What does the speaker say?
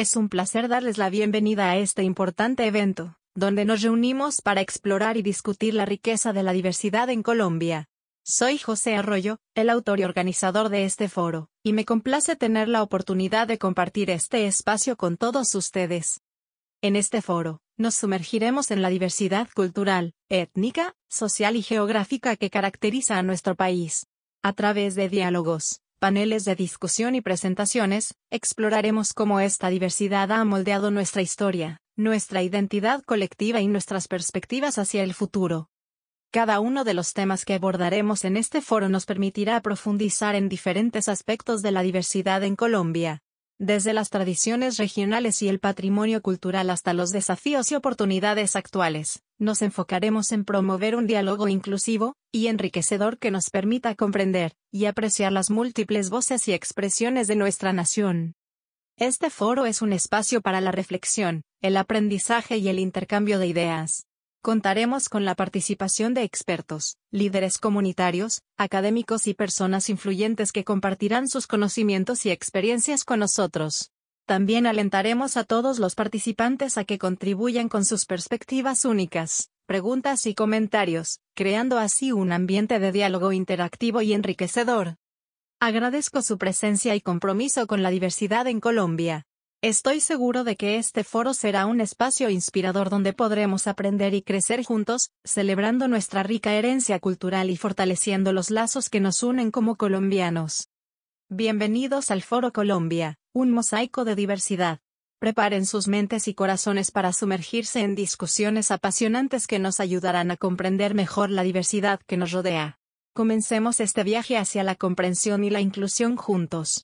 Es un placer darles la bienvenida a este importante evento, donde nos reunimos para explorar y discutir la riqueza de la diversidad en Colombia. Soy José Arroyo, el autor y organizador de este foro, y me complace tener la oportunidad de compartir este espacio con todos ustedes. En este foro, nos sumergiremos en la diversidad cultural, étnica, social y geográfica que caracteriza a nuestro país. A través de diálogos, paneles de discusión y presentaciones, exploraremos cómo esta diversidad ha moldeado nuestra historia, nuestra identidad colectiva y nuestras perspectivas hacia el futuro. Cada uno de los temas que abordaremos en este foro nos permitirá profundizar en diferentes aspectos de la diversidad en Colombia, desde las tradiciones regionales y el patrimonio cultural hasta los desafíos y oportunidades actuales, nos enfocaremos en promover un diálogo inclusivo y enriquecedor que nos permita comprender y apreciar las múltiples voces y expresiones de nuestra nación. Este foro es un espacio para la reflexión, el aprendizaje y el intercambio de ideas. Contaremos con la participación de expertos, líderes comunitarios, académicos y personas influyentes que compartirán sus conocimientos y experiencias con nosotros. También alentaremos a todos los participantes a que contribuyan con sus perspectivas únicas, preguntas y comentarios, creando así un ambiente de diálogo interactivo y enriquecedor. Agradezco su presencia y compromiso con la diversidad en Colombia. Estoy seguro de que este foro será un espacio inspirador donde podremos aprender y crecer juntos, celebrando nuestra rica herencia cultural y fortaleciendo los lazos que nos unen como colombianos. Bienvenidos al Foro Colombia, un mosaico de diversidad. Preparen sus mentes y corazones para sumergirse en discusiones apasionantes que nos ayudarán a comprender mejor la diversidad que nos rodea. Comencemos este viaje hacia la comprensión y la inclusión juntos.